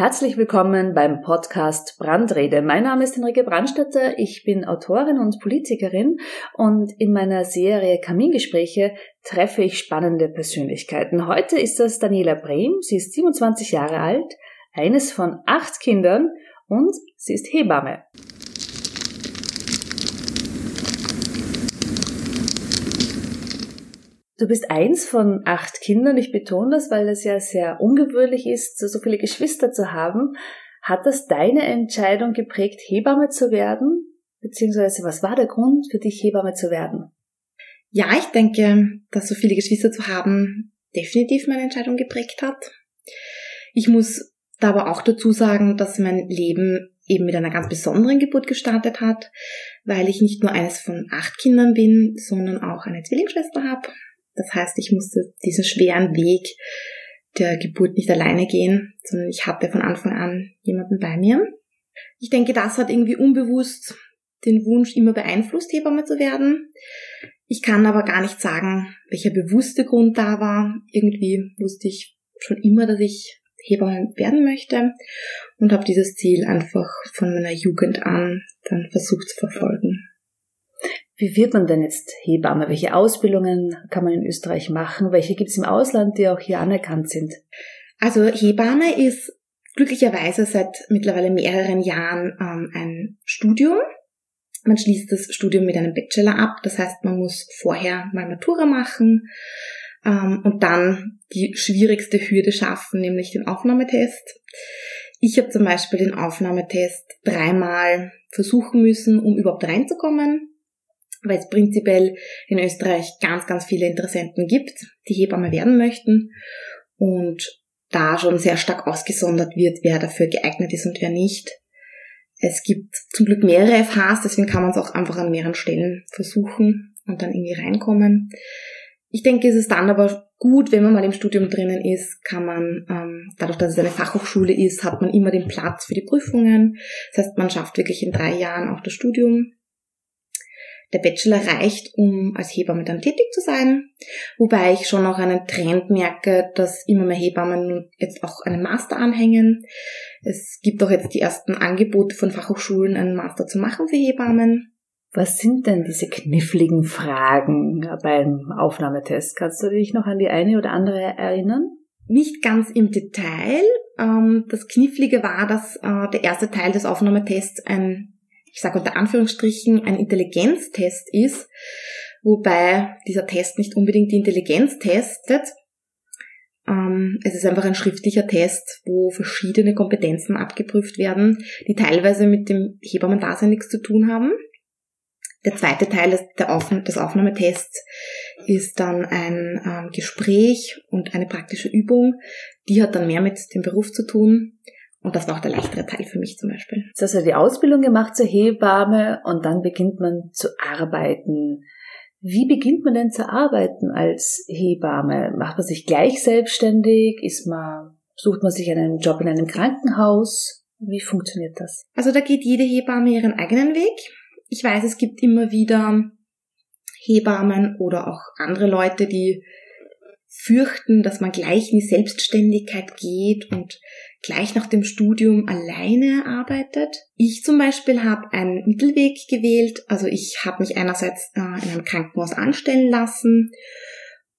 Herzlich willkommen beim Podcast Brandrede. Mein Name ist Henrike Brandstätter, ich bin Autorin und Politikerin und in meiner Serie Kamingespräche treffe ich spannende Persönlichkeiten. Heute ist das Daniela Brehm, sie ist 27 Jahre alt, eines von acht Kindern und sie ist Hebamme. Du bist eins von acht Kindern. Ich betone das, weil es ja sehr ungewöhnlich ist, so viele Geschwister zu haben. Hat das deine Entscheidung geprägt, Hebamme zu werden? Beziehungsweise was war der Grund für dich, Hebamme zu werden? Ja, ich denke, dass so viele Geschwister zu haben definitiv meine Entscheidung geprägt hat. Ich muss da aber auch dazu sagen, dass mein Leben eben mit einer ganz besonderen Geburt gestartet hat, weil ich nicht nur eines von acht Kindern bin, sondern auch eine Zwillingsschwester habe. Das heißt, ich musste diesen schweren Weg der Geburt nicht alleine gehen, sondern ich hatte von Anfang an jemanden bei mir. Ich denke, das hat irgendwie unbewusst den Wunsch immer beeinflusst, Hebamme zu werden. Ich kann aber gar nicht sagen, welcher bewusste Grund da war. Irgendwie wusste ich schon immer, dass ich Hebamme werden möchte und habe dieses Ziel einfach von meiner Jugend an dann versucht zu verfolgen. Wie wird man denn jetzt Hebamme? Welche Ausbildungen kann man in Österreich machen? Welche gibt es im Ausland, die auch hier anerkannt sind? Also Hebamme ist glücklicherweise seit mittlerweile mehreren Jahren ähm, ein Studium. Man schließt das Studium mit einem Bachelor ab. Das heißt, man muss vorher mal Matura machen ähm, und dann die schwierigste Hürde schaffen, nämlich den Aufnahmetest. Ich habe zum Beispiel den Aufnahmetest dreimal versuchen müssen, um überhaupt reinzukommen weil es prinzipiell in Österreich ganz, ganz viele Interessenten gibt, die Hebamme werden möchten und da schon sehr stark ausgesondert wird, wer dafür geeignet ist und wer nicht. Es gibt zum Glück mehrere FHs, deswegen kann man es auch einfach an mehreren Stellen versuchen und dann irgendwie reinkommen. Ich denke, es ist dann aber gut, wenn man mal im Studium drinnen ist, kann man, ähm, dadurch, dass es eine Fachhochschule ist, hat man immer den Platz für die Prüfungen. Das heißt, man schafft wirklich in drei Jahren auch das Studium der Bachelor reicht, um als Hebamme dann tätig zu sein. Wobei ich schon auch einen Trend merke, dass immer mehr Hebammen jetzt auch einen Master anhängen. Es gibt auch jetzt die ersten Angebote von Fachhochschulen, einen Master zu machen für Hebammen. Was sind denn diese kniffligen Fragen beim Aufnahmetest? Kannst du dich noch an die eine oder andere erinnern? Nicht ganz im Detail. Ähm, das Knifflige war, dass äh, der erste Teil des Aufnahmetests ein ich sage unter Anführungsstrichen, ein Intelligenztest ist, wobei dieser Test nicht unbedingt die Intelligenz testet. Ähm, es ist einfach ein schriftlicher Test, wo verschiedene Kompetenzen abgeprüft werden, die teilweise mit dem Hebammendasein nichts zu tun haben. Der zweite Teil des, Aufnahmetests ist dann ein ähm, Gespräch und eine praktische Übung. Die hat dann mehr mit dem Beruf zu tun. Und das war auch der leichtere Teil für mich zum Beispiel. Jetzt hast du die Ausbildung gemacht zur Hebamme und dann beginnt man zu arbeiten. Wie beginnt man denn zu arbeiten als Hebamme? Macht man sich gleich selbstständig? Ist man, sucht man sich einen Job in einem Krankenhaus? Wie funktioniert das? Also da geht jede Hebamme ihren eigenen Weg. Ich weiß, es gibt immer wieder Hebammen oder auch andere Leute, die fürchten, dass man gleich in die Selbstständigkeit geht und gleich nach dem Studium alleine arbeitet. Ich zum Beispiel habe einen Mittelweg gewählt. Also ich habe mich einerseits äh, in einem Krankenhaus anstellen lassen,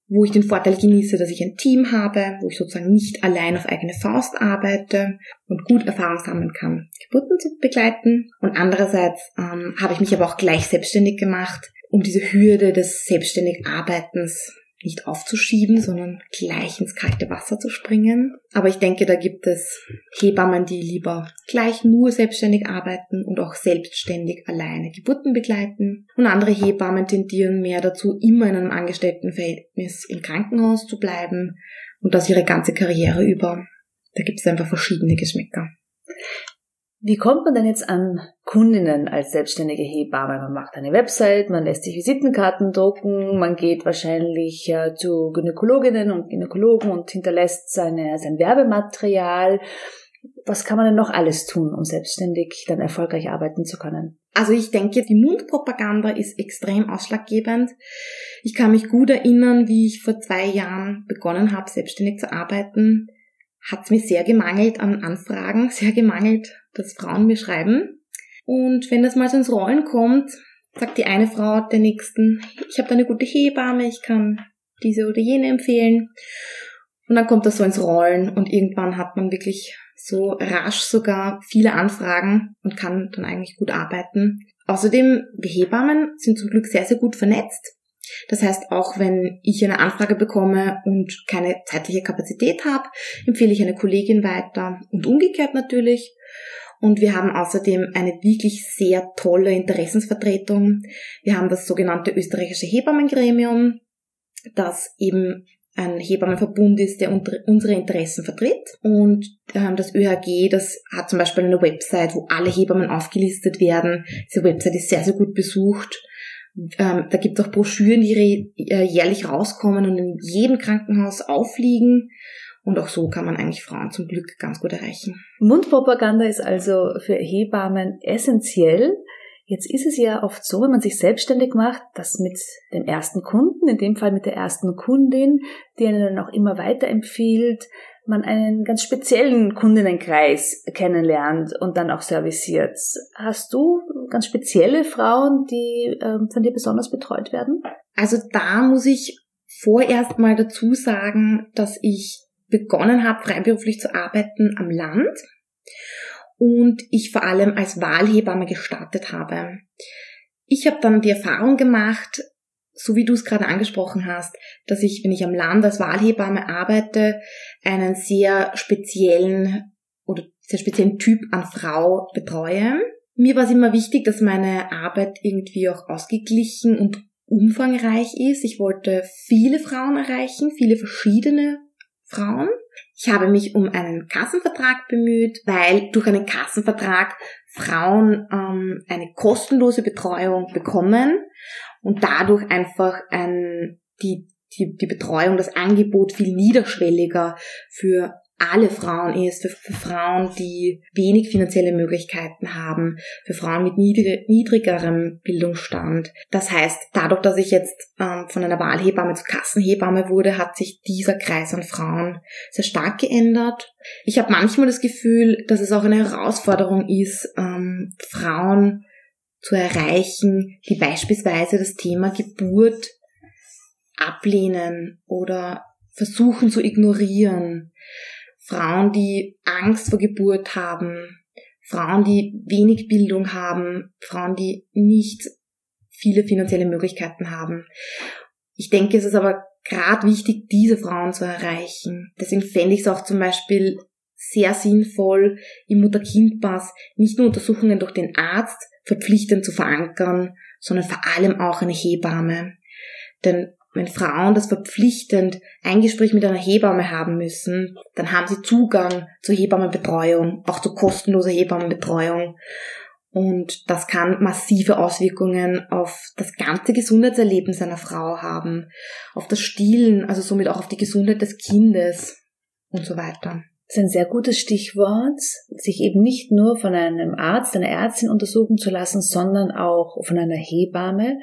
wo ich den Vorteil genieße, dass ich ein Team habe, wo ich sozusagen nicht allein auf eigene Faust arbeite und gut Erfahrung sammeln kann, Geburten zu begleiten. Und andererseits ähm, habe ich mich aber auch gleich selbstständig gemacht, um diese Hürde des selbstständig Arbeitens nicht aufzuschieben, sondern gleich ins kalte Wasser zu springen. Aber ich denke, da gibt es Hebammen, die lieber gleich nur selbstständig arbeiten und auch selbstständig alleine Geburten begleiten. Und andere Hebammen tendieren mehr dazu, immer in einem Angestelltenverhältnis im Krankenhaus zu bleiben und das ihre ganze Karriere über. Da gibt es einfach verschiedene Geschmäcker. Wie kommt man denn jetzt an Kundinnen als selbstständige Hebamme? Man macht eine Website, man lässt sich Visitenkarten drucken, man geht wahrscheinlich äh, zu Gynäkologinnen und Gynäkologen und hinterlässt seine, sein Werbematerial. Was kann man denn noch alles tun, um selbstständig dann erfolgreich arbeiten zu können? Also ich denke, die Mundpropaganda ist extrem ausschlaggebend. Ich kann mich gut erinnern, wie ich vor zwei Jahren begonnen habe, selbstständig zu arbeiten hat es mir sehr gemangelt an Anfragen, sehr gemangelt, dass Frauen mir schreiben. Und wenn das mal so ins Rollen kommt, sagt die eine Frau der nächsten, ich habe da eine gute Hebamme, ich kann diese oder jene empfehlen. Und dann kommt das so ins Rollen und irgendwann hat man wirklich so rasch sogar viele Anfragen und kann dann eigentlich gut arbeiten. Außerdem, wir Hebammen sind zum Glück sehr, sehr gut vernetzt. Das heißt, auch wenn ich eine Anfrage bekomme und keine zeitliche Kapazität habe, empfehle ich eine Kollegin weiter und umgekehrt natürlich. Und wir haben außerdem eine wirklich sehr tolle Interessensvertretung. Wir haben das sogenannte österreichische Hebammengremium, das eben ein Hebammenverbund ist, der unsere Interessen vertritt. Und ähm, das ÖHG, das hat zum Beispiel eine Website, wo alle Hebammen aufgelistet werden. Diese Website ist sehr, sehr gut besucht. Ähm, da gibt es auch Broschüren, die äh, jährlich rauskommen und in jedem Krankenhaus aufliegen. Und auch so kann man eigentlich Frauen zum Glück ganz gut erreichen. Mundpropaganda ist also für Hebammen essentiell. Jetzt ist es ja oft so, wenn man sich selbstständig macht, dass mit dem ersten Kunden, in dem Fall mit der ersten Kundin, die einen dann auch immer weiterempfiehlt, man einen ganz speziellen Kundenkreis kennenlernt und dann auch serviciert. Hast du ganz spezielle Frauen, die ähm, von dir besonders betreut werden? Also da muss ich vorerst mal dazu sagen, dass ich begonnen habe, freiberuflich zu arbeiten am Land und ich vor allem als Wahlhebamme gestartet habe. Ich habe dann die Erfahrung gemacht, so wie du es gerade angesprochen hast, dass ich, wenn ich am Land als Wahlhebamme arbeite, einen sehr speziellen oder sehr speziellen Typ an Frau betreue. Mir war es immer wichtig, dass meine Arbeit irgendwie auch ausgeglichen und umfangreich ist. Ich wollte viele Frauen erreichen, viele verschiedene Frauen. Ich habe mich um einen Kassenvertrag bemüht, weil durch einen Kassenvertrag Frauen ähm, eine kostenlose Betreuung bekommen und dadurch einfach ein, die, die, die Betreuung, das Angebot viel niederschwelliger für alle Frauen ist, für, für, Frauen, die wenig finanzielle Möglichkeiten haben, für Frauen mit niedrig, niedrigerem Bildungsstand. Das heißt, dadurch, dass ich jetzt ähm, von einer Wahlhebamme zu Kassenhebamme wurde, hat sich dieser Kreis an Frauen sehr stark geändert. Ich habe manchmal das Gefühl, dass es auch eine Herausforderung ist, ähm, Frauen zu erreichen, die beispielsweise das Thema Geburt ablehnen oder versuchen zu ignorieren. Frauen, die Angst vor Geburt haben, Frauen, die wenig Bildung haben, Frauen, die nicht viele finanzielle Möglichkeiten haben. Ich denke, es ist aber gerade wichtig, diese Frauen zu erreichen. Deswegen fände ich es auch zum Beispiel sehr sinnvoll, im Mutter-Kind-Pass nicht nur Untersuchungen durch den Arzt verpflichtend zu verankern, sondern vor allem auch eine Hebamme. Denn wenn Frauen das verpflichtend ein Gespräch mit einer Hebamme haben müssen, dann haben sie Zugang zur Hebammenbetreuung, auch zur kostenlosen Hebammenbetreuung. Und das kann massive Auswirkungen auf das ganze Gesundheitserleben einer Frau haben, auf das Stillen, also somit auch auf die Gesundheit des Kindes und so weiter. Ist ein sehr gutes Stichwort, sich eben nicht nur von einem Arzt, einer Ärztin untersuchen zu lassen, sondern auch von einer Hebamme.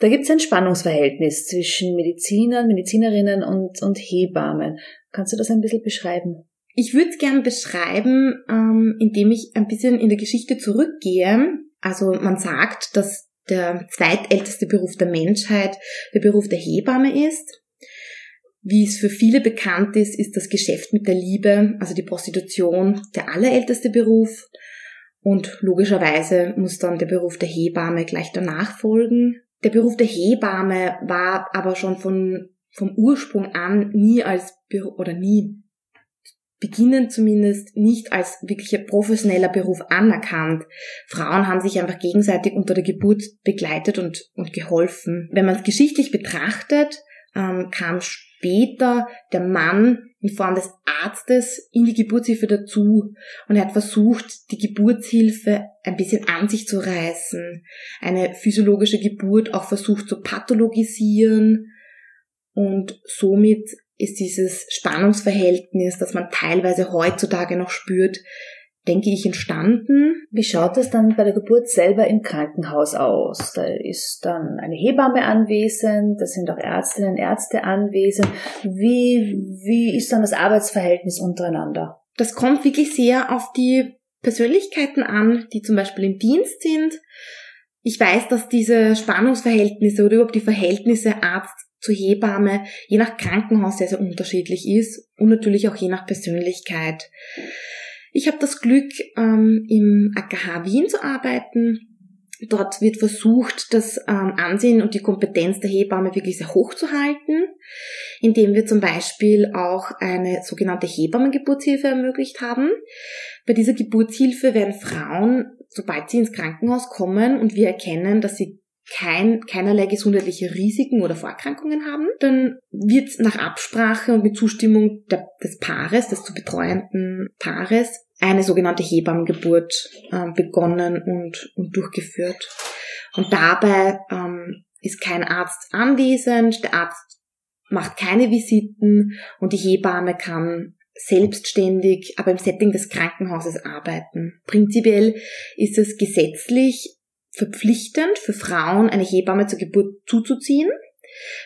Da gibt es ein Spannungsverhältnis zwischen Medizinern, Medizinerinnen und, und Hebammen. Kannst du das ein bisschen beschreiben? Ich würde es gerne beschreiben, ähm, indem ich ein bisschen in der Geschichte zurückgehe. Also man sagt, dass der zweitälteste Beruf der Menschheit der Beruf der Hebamme ist. Wie es für viele bekannt ist, ist das Geschäft mit der Liebe, also die Prostitution, der allerälteste Beruf. Und logischerweise muss dann der Beruf der Hebamme gleich danach folgen. Der Beruf der Hebamme war aber schon von, vom Ursprung an nie als, oder nie, beginnend zumindest, nicht als wirklicher professioneller Beruf anerkannt. Frauen haben sich einfach gegenseitig unter der Geburt begleitet und, und geholfen. Wenn man es geschichtlich betrachtet, ähm, kam später der Mann in Form des Arztes in die Geburtshilfe dazu und er hat versucht, die Geburtshilfe ein bisschen an sich zu reißen, eine physiologische Geburt auch versucht zu pathologisieren und somit ist dieses Spannungsverhältnis, das man teilweise heutzutage noch spürt, denke ich, entstanden. Wie schaut es dann bei der Geburt selber im Krankenhaus aus? Da ist dann eine Hebamme anwesend, da sind auch Ärztinnen und Ärzte anwesend. Wie, wie ist dann das Arbeitsverhältnis untereinander? Das kommt wirklich sehr auf die Persönlichkeiten an, die zum Beispiel im Dienst sind. Ich weiß, dass diese Spannungsverhältnisse oder überhaupt die Verhältnisse Arzt zu Hebamme je nach Krankenhaus sehr, sehr unterschiedlich ist und natürlich auch je nach Persönlichkeit. Ich habe das Glück, ähm, im AKH Wien zu arbeiten. Dort wird versucht, das ähm, Ansehen und die Kompetenz der Hebamme wirklich sehr hoch zu halten, indem wir zum Beispiel auch eine sogenannte Hebammengeburtshilfe ermöglicht haben. Bei dieser Geburtshilfe werden Frauen, sobald sie ins Krankenhaus kommen und wir erkennen, dass sie kein, keinerlei gesundheitliche Risiken oder Vorerkrankungen haben, dann wird nach Absprache und mit Zustimmung der, des Paares, des zu betreuenden Paares, eine sogenannte Hebammengeburt äh, begonnen und, und durchgeführt. Und dabei ähm, ist kein Arzt anwesend, der Arzt macht keine Visiten und die Hebamme kann selbstständig, aber im Setting des Krankenhauses arbeiten. Prinzipiell ist es gesetzlich verpflichtend für Frauen, eine Hebamme zur Geburt zuzuziehen,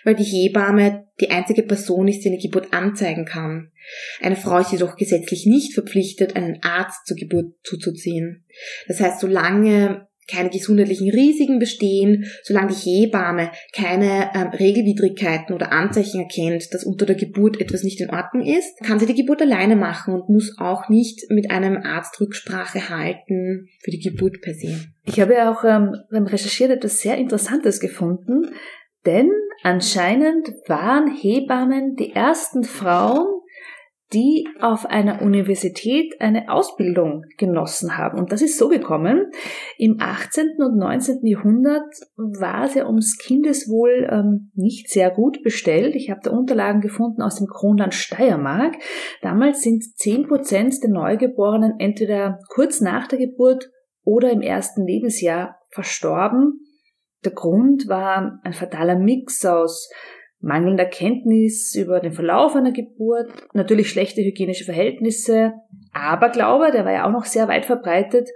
weil die Hebamme die einzige Person ist, die eine Geburt anzeigen kann. Eine Frau ist jedoch gesetzlich nicht verpflichtet, einen Arzt zur Geburt zuzuziehen. Das heißt, solange keine gesundheitlichen Risiken bestehen, solange die Hebamme keine ähm, Regelwidrigkeiten oder Anzeichen erkennt, dass unter der Geburt etwas nicht in Ordnung ist, kann sie die Geburt alleine machen und muss auch nicht mit einem Arzt Rücksprache halten für die Geburt per se. Ich habe ja auch ähm, beim Recherchieren etwas sehr Interessantes gefunden, denn anscheinend waren Hebammen die ersten Frauen, die auf einer Universität eine Ausbildung genossen haben. Und das ist so gekommen. Im 18. und 19. Jahrhundert war es ja ums Kindeswohl ähm, nicht sehr gut bestellt. Ich habe da Unterlagen gefunden aus dem Kronland Steiermark. Damals sind 10 Prozent der Neugeborenen entweder kurz nach der Geburt oder im ersten Lebensjahr verstorben. Der Grund war ein fataler Mix aus mangelnder Kenntnis über den Verlauf einer Geburt, natürlich schlechte hygienische Verhältnisse, Aberglaube, der war ja auch noch sehr weit verbreitet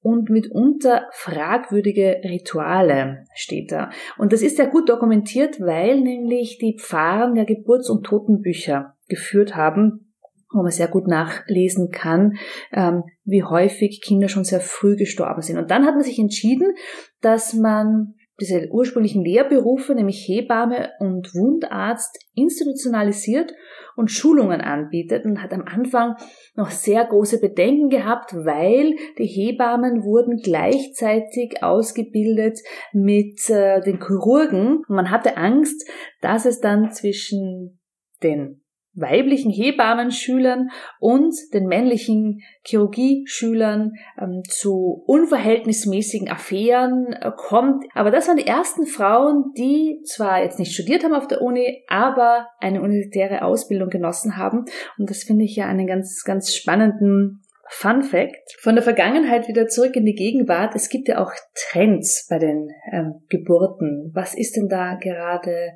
und mitunter fragwürdige Rituale steht da. Und das ist ja gut dokumentiert, weil nämlich die Pfarren ja Geburts- und Totenbücher geführt haben, wo man sehr gut nachlesen kann, ähm, wie häufig Kinder schon sehr früh gestorben sind. Und dann hat man sich entschieden, dass man diese ursprünglichen Lehrberufe, nämlich Hebamme und Wundarzt, institutionalisiert und Schulungen anbietet und hat am Anfang noch sehr große Bedenken gehabt, weil die Hebammen wurden gleichzeitig ausgebildet mit äh, den Chirurgen. Und man hatte Angst, dass es dann zwischen den weiblichen Hebammenschülern und den männlichen Chirurgieschülern ähm, zu unverhältnismäßigen Affären äh, kommt. Aber das waren die ersten Frauen, die zwar jetzt nicht studiert haben auf der Uni, aber eine universitäre Ausbildung genossen haben. Und das finde ich ja einen ganz, ganz spannenden Fun Fact. Von der Vergangenheit wieder zurück in die Gegenwart. Es gibt ja auch Trends bei den ähm, Geburten. Was ist denn da gerade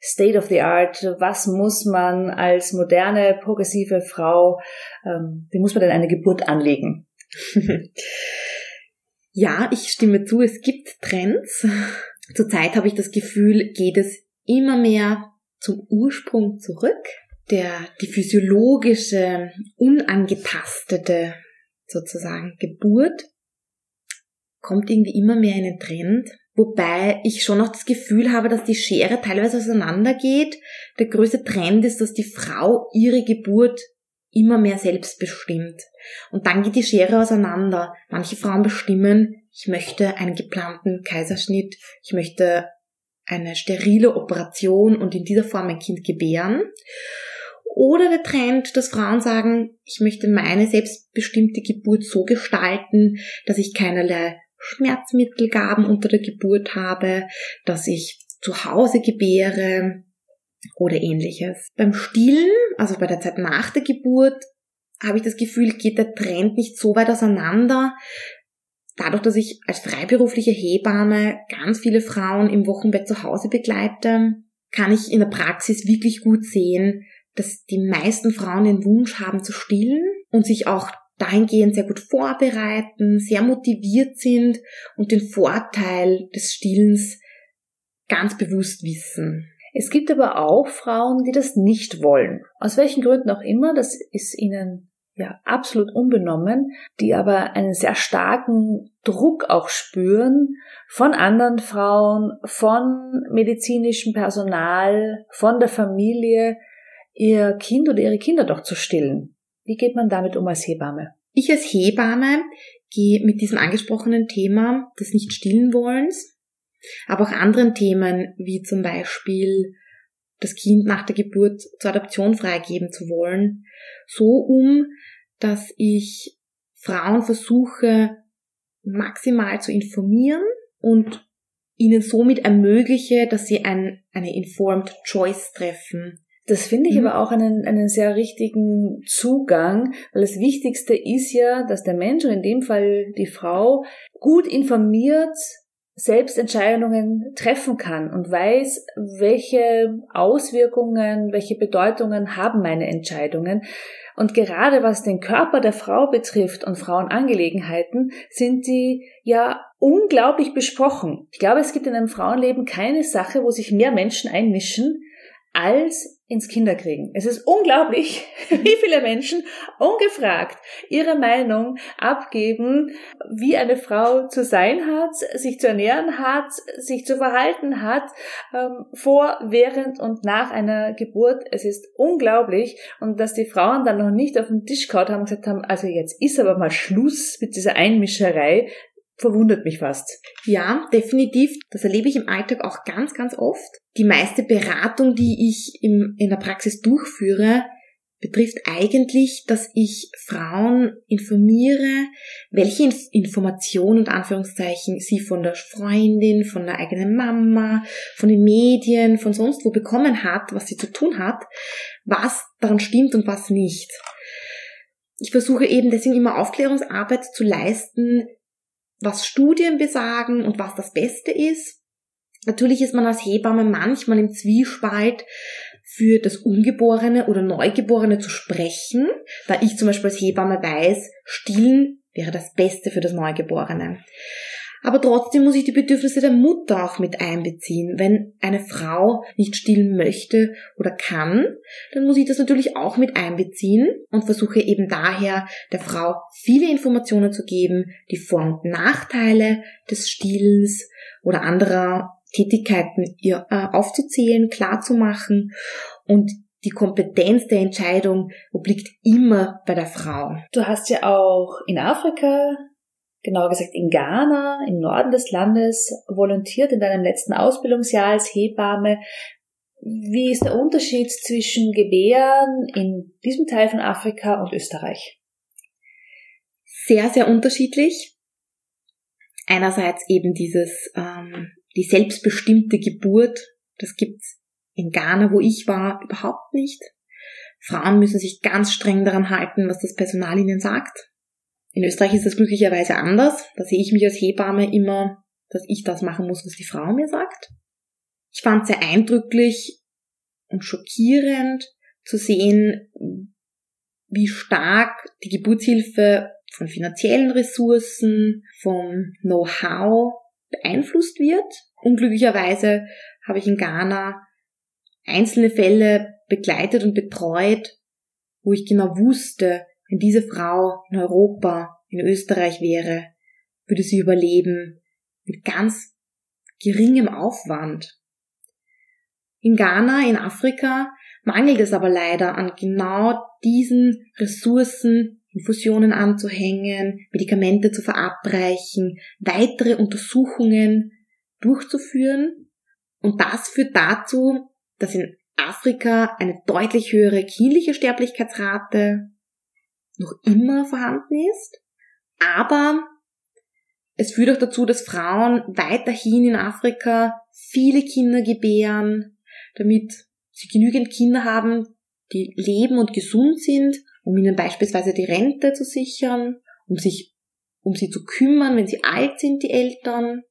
State of the Art, was muss man als moderne, progressive Frau, ähm, wie muss man denn eine Geburt anlegen? ja, ich stimme zu, es gibt Trends. Zurzeit habe ich das Gefühl, geht es immer mehr zum Ursprung zurück. Der, die physiologische, unangetastete sozusagen Geburt kommt irgendwie immer mehr in den Trend. Wobei ich schon noch das Gefühl habe, dass die Schere teilweise auseinandergeht. Der größte Trend ist, dass die Frau ihre Geburt immer mehr selbst bestimmt. Und dann geht die Schere auseinander. Manche Frauen bestimmen, ich möchte einen geplanten Kaiserschnitt, ich möchte eine sterile Operation und in dieser Form ein Kind gebären. Oder der Trend, dass Frauen sagen, ich möchte meine selbstbestimmte Geburt so gestalten, dass ich keinerlei Schmerzmittelgaben unter der Geburt habe, dass ich zu Hause gebäre oder ähnliches. Beim Stillen, also bei der Zeit nach der Geburt, habe ich das Gefühl, geht der Trend nicht so weit auseinander. Dadurch, dass ich als freiberufliche Hebamme ganz viele Frauen im Wochenbett zu Hause begleite, kann ich in der Praxis wirklich gut sehen, dass die meisten Frauen den Wunsch haben zu stillen und sich auch dahingehend sehr gut vorbereiten, sehr motiviert sind und den Vorteil des Stillens ganz bewusst wissen. Es gibt aber auch Frauen, die das nicht wollen. Aus welchen Gründen auch immer, das ist ihnen ja absolut unbenommen, die aber einen sehr starken Druck auch spüren von anderen Frauen, von medizinischem Personal, von der Familie, ihr Kind oder ihre Kinder doch zu stillen. Wie geht man damit um als Hebamme? Ich als Hebamme gehe mit diesem angesprochenen Thema des Nicht-Stillen-Wollens, aber auch anderen Themen wie zum Beispiel das Kind nach der Geburt zur Adoption freigeben zu wollen, so um, dass ich Frauen versuche maximal zu informieren und ihnen somit ermögliche, dass sie ein, eine informed choice treffen. Das finde ich mhm. aber auch einen, einen sehr richtigen Zugang, weil das Wichtigste ist ja, dass der Mensch und in dem Fall die Frau gut informiert selbst Entscheidungen treffen kann und weiß, welche Auswirkungen, welche Bedeutungen haben meine Entscheidungen. Und gerade was den Körper der Frau betrifft und Frauenangelegenheiten, sind die ja unglaublich besprochen. Ich glaube, es gibt in einem Frauenleben keine Sache, wo sich mehr Menschen einmischen, als ins Kinderkriegen. Es ist unglaublich, wie viele Menschen ungefragt ihre Meinung abgeben, wie eine Frau zu sein hat, sich zu ernähren hat, sich zu verhalten hat, ähm, vor, während und nach einer Geburt. Es ist unglaublich und dass die Frauen dann noch nicht auf den Tisch kaut haben und gesagt haben, also jetzt ist aber mal Schluss mit dieser Einmischerei, verwundert mich fast. Ja, definitiv. Das erlebe ich im Alltag auch ganz, ganz oft. Die meiste Beratung, die ich im, in der Praxis durchführe, betrifft eigentlich, dass ich Frauen informiere, welche Inf Informationen und Anführungszeichen sie von der Freundin, von der eigenen Mama, von den Medien, von sonst wo bekommen hat, was sie zu tun hat, was daran stimmt und was nicht. Ich versuche eben deswegen immer Aufklärungsarbeit zu leisten, was Studien besagen und was das Beste ist. Natürlich ist man als Hebamme manchmal im Zwiespalt, für das Ungeborene oder Neugeborene zu sprechen, da ich zum Beispiel als Hebamme weiß, stillen wäre das Beste für das Neugeborene. Aber trotzdem muss ich die Bedürfnisse der Mutter auch mit einbeziehen. Wenn eine Frau nicht stillen möchte oder kann, dann muss ich das natürlich auch mit einbeziehen und versuche eben daher der Frau viele Informationen zu geben, die Vor- und Nachteile des Stillens oder anderer Tätigkeiten ihr äh, aufzuzählen, klarzumachen und die Kompetenz der Entscheidung obliegt immer bei der Frau. Du hast ja auch in Afrika genauer gesagt in Ghana, im Norden des Landes, volontiert in deinem letzten Ausbildungsjahr als Hebamme. Wie ist der Unterschied zwischen Gebären in diesem Teil von Afrika und Österreich? Sehr, sehr unterschiedlich. Einerseits eben dieses, ähm, die selbstbestimmte Geburt, das gibt's in Ghana, wo ich war, überhaupt nicht. Frauen müssen sich ganz streng daran halten, was das Personal ihnen sagt. In Österreich ist das glücklicherweise anders. Da sehe ich mich als Hebamme immer, dass ich das machen muss, was die Frau mir sagt. Ich fand es sehr eindrücklich und schockierend zu sehen, wie stark die Geburtshilfe von finanziellen Ressourcen, vom Know-how beeinflusst wird. Unglücklicherweise habe ich in Ghana einzelne Fälle begleitet und betreut, wo ich genau wusste, wenn diese Frau in Europa, in Österreich wäre, würde sie überleben mit ganz geringem Aufwand. In Ghana, in Afrika, mangelt es aber leider an genau diesen Ressourcen, Infusionen anzuhängen, Medikamente zu verabreichen, weitere Untersuchungen durchzuführen. Und das führt dazu, dass in Afrika eine deutlich höhere kindliche Sterblichkeitsrate noch immer vorhanden ist. Aber es führt auch dazu, dass Frauen weiterhin in Afrika viele Kinder gebären, damit sie genügend Kinder haben, die leben und gesund sind, um ihnen beispielsweise die Rente zu sichern, um sich um sie zu kümmern, wenn sie alt sind, die Eltern.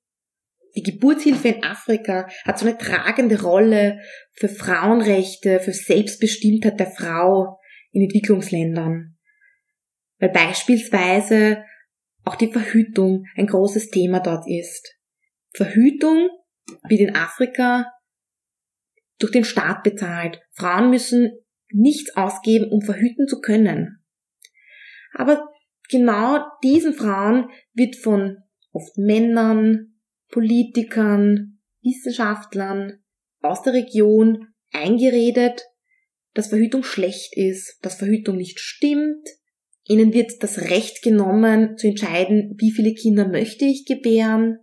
Die Geburtshilfe in Afrika hat so eine tragende Rolle für Frauenrechte, für Selbstbestimmtheit der Frau in Entwicklungsländern. Weil beispielsweise auch die Verhütung ein großes Thema dort ist. Verhütung wird in Afrika durch den Staat bezahlt. Frauen müssen nichts ausgeben, um verhüten zu können. Aber genau diesen Frauen wird von oft Männern, Politikern, Wissenschaftlern aus der Region eingeredet, dass Verhütung schlecht ist, dass Verhütung nicht stimmt. Ihnen wird das Recht genommen, zu entscheiden, wie viele Kinder möchte ich gebären.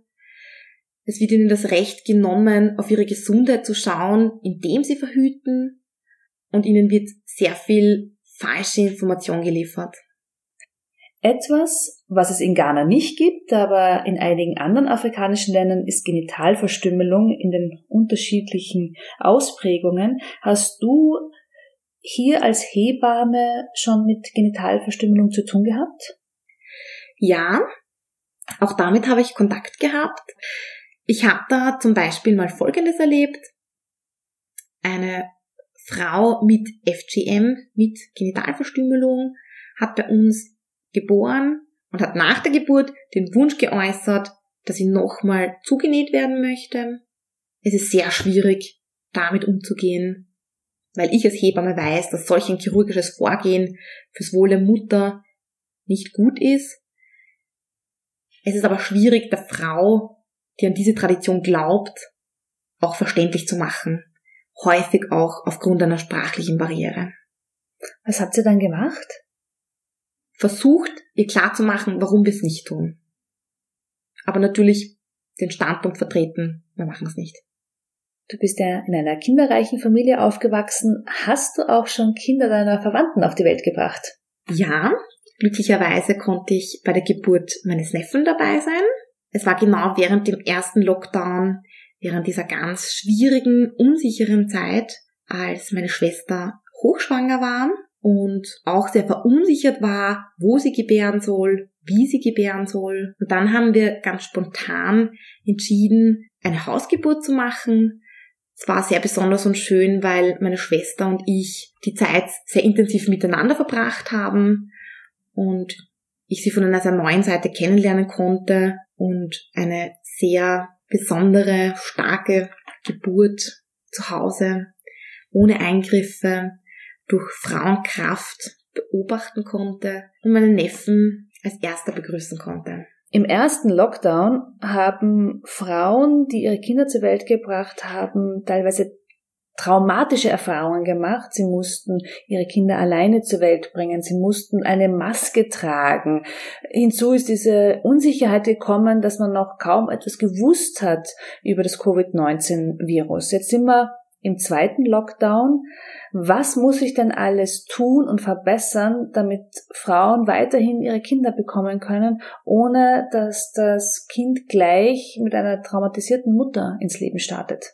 Es wird ihnen das Recht genommen, auf ihre Gesundheit zu schauen, indem sie verhüten. Und ihnen wird sehr viel falsche Information geliefert. Etwas, was es in Ghana nicht gibt, aber in einigen anderen afrikanischen Ländern ist Genitalverstümmelung in den unterschiedlichen Ausprägungen. Hast du hier als Hebamme schon mit Genitalverstümmelung zu tun gehabt? Ja, auch damit habe ich Kontakt gehabt. Ich habe da zum Beispiel mal Folgendes erlebt. Eine Frau mit FGM, mit Genitalverstümmelung, hat bei uns geboren und hat nach der Geburt den Wunsch geäußert, dass sie nochmal zugenäht werden möchte. Es ist sehr schwierig, damit umzugehen, weil ich als Hebamme weiß, dass solch ein chirurgisches Vorgehen fürs Wohl der Mutter nicht gut ist. Es ist aber schwierig, der Frau, die an diese Tradition glaubt, auch verständlich zu machen. Häufig auch aufgrund einer sprachlichen Barriere. Was habt ihr dann gemacht? versucht, ihr klarzumachen, warum wir es nicht tun. Aber natürlich den Standpunkt vertreten, wir machen es nicht. Du bist ja in einer kinderreichen Familie aufgewachsen. Hast du auch schon Kinder deiner Verwandten auf die Welt gebracht? Ja, glücklicherweise konnte ich bei der Geburt meines Neffen dabei sein. Es war genau während dem ersten Lockdown, während dieser ganz schwierigen, unsicheren Zeit, als meine Schwester hochschwanger war und auch sehr verunsichert war, wo sie gebären soll, wie sie gebären soll. Und dann haben wir ganz spontan entschieden, eine Hausgeburt zu machen. Es war sehr besonders und schön, weil meine Schwester und ich die Zeit sehr intensiv miteinander verbracht haben und ich sie von einer sehr neuen Seite kennenlernen konnte und eine sehr besondere, starke Geburt zu Hause, ohne Eingriffe, durch Frauenkraft beobachten konnte und meinen Neffen als erster begrüßen konnte. Im ersten Lockdown haben Frauen, die ihre Kinder zur Welt gebracht haben, teilweise traumatische Erfahrungen gemacht. Sie mussten ihre Kinder alleine zur Welt bringen. Sie mussten eine Maske tragen. Hinzu ist diese Unsicherheit gekommen, dass man noch kaum etwas gewusst hat über das Covid-19-Virus. Jetzt sind wir im zweiten Lockdown. Was muss ich denn alles tun und verbessern, damit Frauen weiterhin ihre Kinder bekommen können, ohne dass das Kind gleich mit einer traumatisierten Mutter ins Leben startet?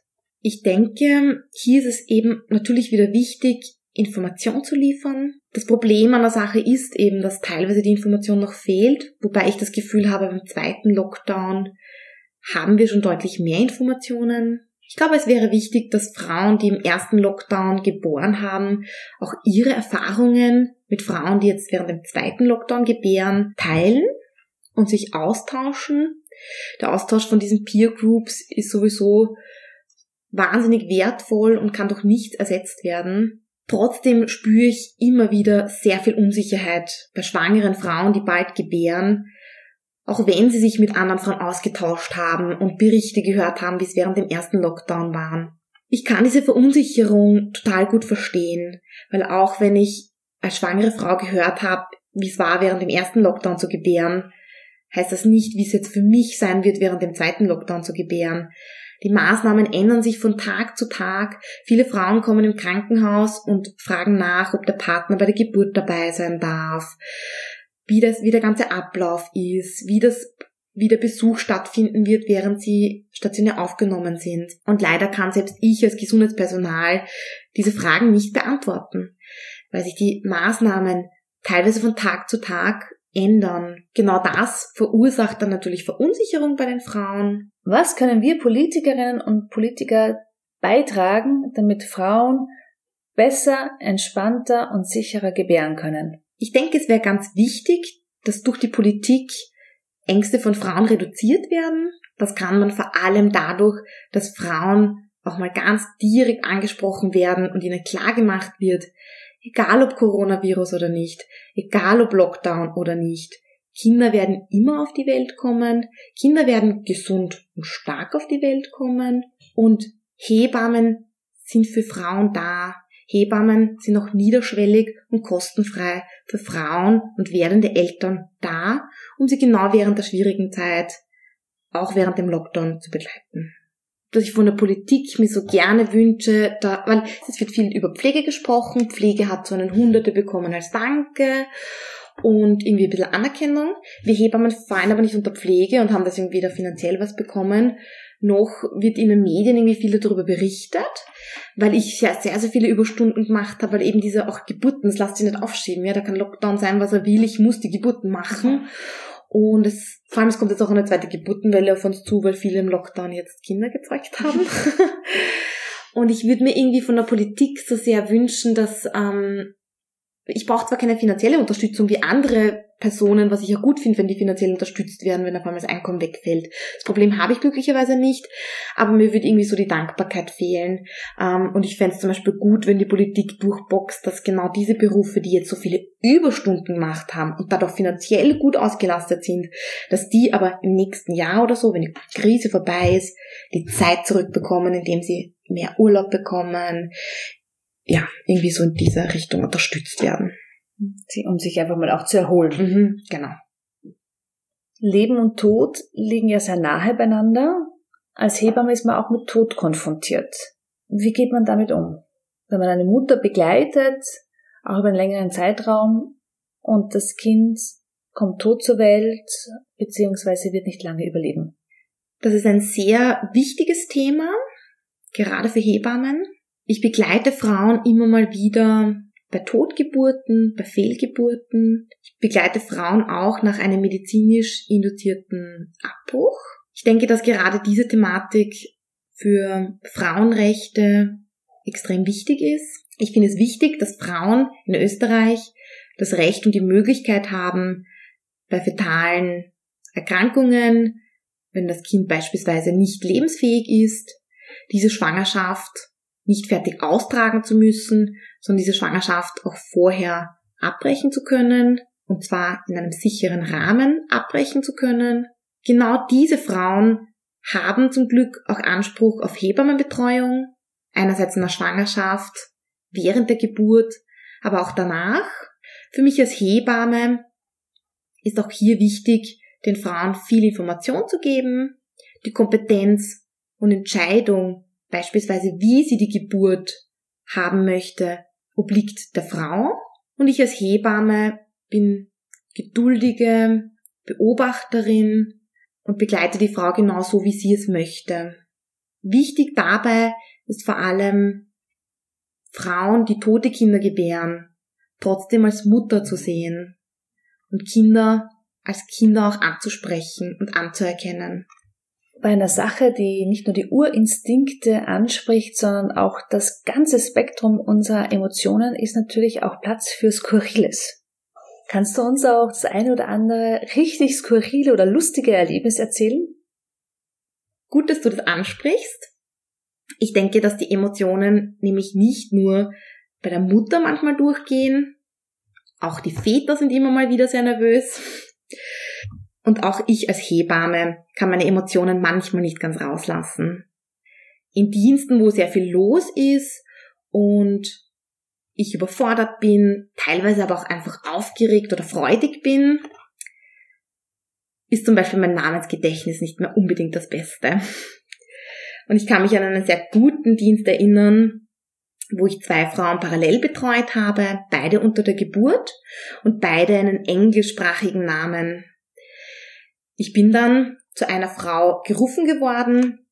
Ich denke, hier ist es eben natürlich wieder wichtig, Information zu liefern. Das Problem an der Sache ist eben, dass teilweise die Information noch fehlt, wobei ich das Gefühl habe, beim zweiten Lockdown haben wir schon deutlich mehr Informationen. Ich glaube, es wäre wichtig, dass Frauen, die im ersten Lockdown geboren haben, auch ihre Erfahrungen mit Frauen, die jetzt während dem zweiten Lockdown gebären, teilen und sich austauschen. Der Austausch von diesen Peer Groups ist sowieso wahnsinnig wertvoll und kann durch nichts ersetzt werden. Trotzdem spüre ich immer wieder sehr viel Unsicherheit bei schwangeren Frauen, die bald gebären, auch wenn sie sich mit anderen Frauen ausgetauscht haben und Berichte gehört haben, wie es während dem ersten Lockdown waren. Ich kann diese Verunsicherung total gut verstehen, weil auch wenn ich als schwangere Frau gehört habe, wie es war, während dem ersten Lockdown zu gebären, heißt das nicht, wie es jetzt für mich sein wird, während dem zweiten Lockdown zu gebären. Die Maßnahmen ändern sich von Tag zu Tag. Viele Frauen kommen im Krankenhaus und fragen nach, ob der Partner bei der Geburt dabei sein darf wie das, wie der ganze Ablauf ist, wie das, wie der Besuch stattfinden wird, während sie stationär aufgenommen sind. Und leider kann selbst ich als Gesundheitspersonal diese Fragen nicht beantworten, weil sich die Maßnahmen teilweise von Tag zu Tag ändern. Genau das verursacht dann natürlich Verunsicherung bei den Frauen. Was können wir Politikerinnen und Politiker beitragen, damit Frauen besser, entspannter und sicherer gebären können? Ich denke, es wäre ganz wichtig, dass durch die Politik Ängste von Frauen reduziert werden. Das kann man vor allem dadurch, dass Frauen auch mal ganz direkt angesprochen werden und ihnen klar gemacht wird, egal ob Coronavirus oder nicht, egal ob Lockdown oder nicht, Kinder werden immer auf die Welt kommen, Kinder werden gesund und stark auf die Welt kommen und Hebammen sind für Frauen da. Hebammen sind auch niederschwellig und kostenfrei für Frauen und werdende Eltern da, um sie genau während der schwierigen Zeit, auch während dem Lockdown zu begleiten dass ich von der Politik mir so gerne wünsche, da, weil es wird viel über Pflege gesprochen. Pflege hat so einen Hunderte bekommen als Danke und irgendwie ein bisschen Anerkennung. Wir Hebammen fallen aber nicht unter Pflege und haben das irgendwie da finanziell was bekommen. Noch wird in den Medien irgendwie viel darüber berichtet, weil ich ja sehr, sehr viele Überstunden gemacht habe, weil eben diese auch Geburten, das lasst sich nicht aufschieben, ja, da kann Lockdown sein, was er will, ich muss die Geburten machen. Und es, vor allem, es kommt jetzt auch eine zweite Geburtenwelle auf uns zu, weil viele im Lockdown jetzt Kinder gezeugt haben. und ich würde mir irgendwie von der Politik so sehr wünschen, dass ähm, ich brauche zwar keine finanzielle Unterstützung wie andere Personen, was ich ja gut finde, wenn die finanziell unterstützt werden, wenn auf einmal das Einkommen wegfällt. Das Problem habe ich glücklicherweise nicht, aber mir würde irgendwie so die Dankbarkeit fehlen. Ähm, und ich fände es zum Beispiel gut, wenn die Politik durchboxt, dass genau diese Berufe, die jetzt so viele Überstunden gemacht haben und dadurch finanziell gut ausgelastet sind, dass die aber im nächsten Jahr oder so, wenn die Krise vorbei ist, die Zeit zurückbekommen, indem sie mehr Urlaub bekommen, ja, irgendwie so in dieser Richtung unterstützt werden. Um sich einfach mal auch zu erholen. Mhm, genau. Leben und Tod liegen ja sehr nahe beieinander. Als Hebamme ist man auch mit Tod konfrontiert. Wie geht man damit um? Wenn man eine Mutter begleitet, auch über einen längeren Zeitraum, und das Kind kommt tot zur Welt, beziehungsweise wird nicht lange überleben. Das ist ein sehr wichtiges Thema, gerade für Hebammen. Ich begleite Frauen immer mal wieder bei Totgeburten, bei Fehlgeburten. Ich begleite Frauen auch nach einem medizinisch induzierten Abbruch. Ich denke, dass gerade diese Thematik für Frauenrechte extrem wichtig ist. Ich finde es wichtig, dass Frauen in Österreich das Recht und die Möglichkeit haben, bei fetalen Erkrankungen, wenn das Kind beispielsweise nicht lebensfähig ist, diese Schwangerschaft nicht fertig austragen zu müssen, sondern diese Schwangerschaft auch vorher abbrechen zu können, und zwar in einem sicheren Rahmen abbrechen zu können. Genau diese Frauen haben zum Glück auch Anspruch auf Hebammenbetreuung, einerseits in der Schwangerschaft, während der Geburt, aber auch danach. Für mich als Hebamme ist auch hier wichtig, den Frauen viel Information zu geben, die Kompetenz und Entscheidung beispielsweise wie sie die Geburt haben möchte, obliegt der Frau. Und ich als Hebamme bin geduldige Beobachterin und begleite die Frau genauso, wie sie es möchte. Wichtig dabei ist vor allem, Frauen, die tote Kinder gebären, trotzdem als Mutter zu sehen und Kinder als Kinder auch anzusprechen und anzuerkennen bei einer Sache, die nicht nur die Urinstinkte anspricht, sondern auch das ganze Spektrum unserer Emotionen, ist natürlich auch Platz für Skurriles. Kannst du uns auch das eine oder andere richtig skurrile oder lustige Erlebnis erzählen? Gut, dass du das ansprichst. Ich denke, dass die Emotionen nämlich nicht nur bei der Mutter manchmal durchgehen, auch die Väter sind immer mal wieder sehr nervös. Und auch ich als Hebamme kann meine Emotionen manchmal nicht ganz rauslassen. In Diensten, wo sehr viel los ist und ich überfordert bin, teilweise aber auch einfach aufgeregt oder freudig bin, ist zum Beispiel mein Namensgedächtnis nicht mehr unbedingt das Beste. Und ich kann mich an einen sehr guten Dienst erinnern, wo ich zwei Frauen parallel betreut habe, beide unter der Geburt und beide einen englischsprachigen Namen ich bin dann zu einer Frau gerufen geworden,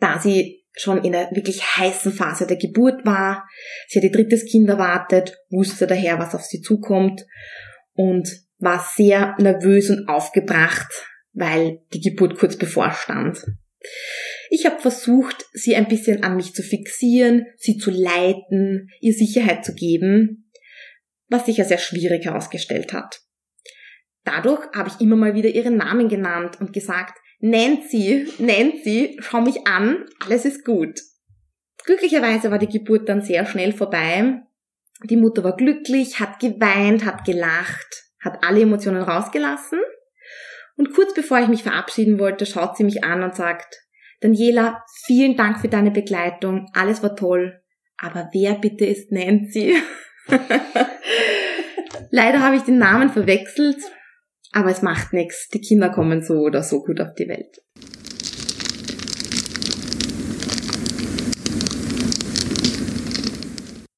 da sie schon in der wirklich heißen Phase der Geburt war. Sie hat ihr drittes Kind erwartet, wusste daher, was auf sie zukommt und war sehr nervös und aufgebracht, weil die Geburt kurz bevorstand. Ich habe versucht, sie ein bisschen an mich zu fixieren, sie zu leiten, ihr Sicherheit zu geben, was sich ja sehr schwierig herausgestellt hat. Dadurch habe ich immer mal wieder ihren Namen genannt und gesagt, Nancy, Nancy, schau mich an, alles ist gut. Glücklicherweise war die Geburt dann sehr schnell vorbei. Die Mutter war glücklich, hat geweint, hat gelacht, hat alle Emotionen rausgelassen. Und kurz bevor ich mich verabschieden wollte, schaut sie mich an und sagt, Daniela, vielen Dank für deine Begleitung, alles war toll, aber wer bitte ist Nancy? Leider habe ich den Namen verwechselt, aber es macht nichts. Die Kinder kommen so oder so gut auf die Welt.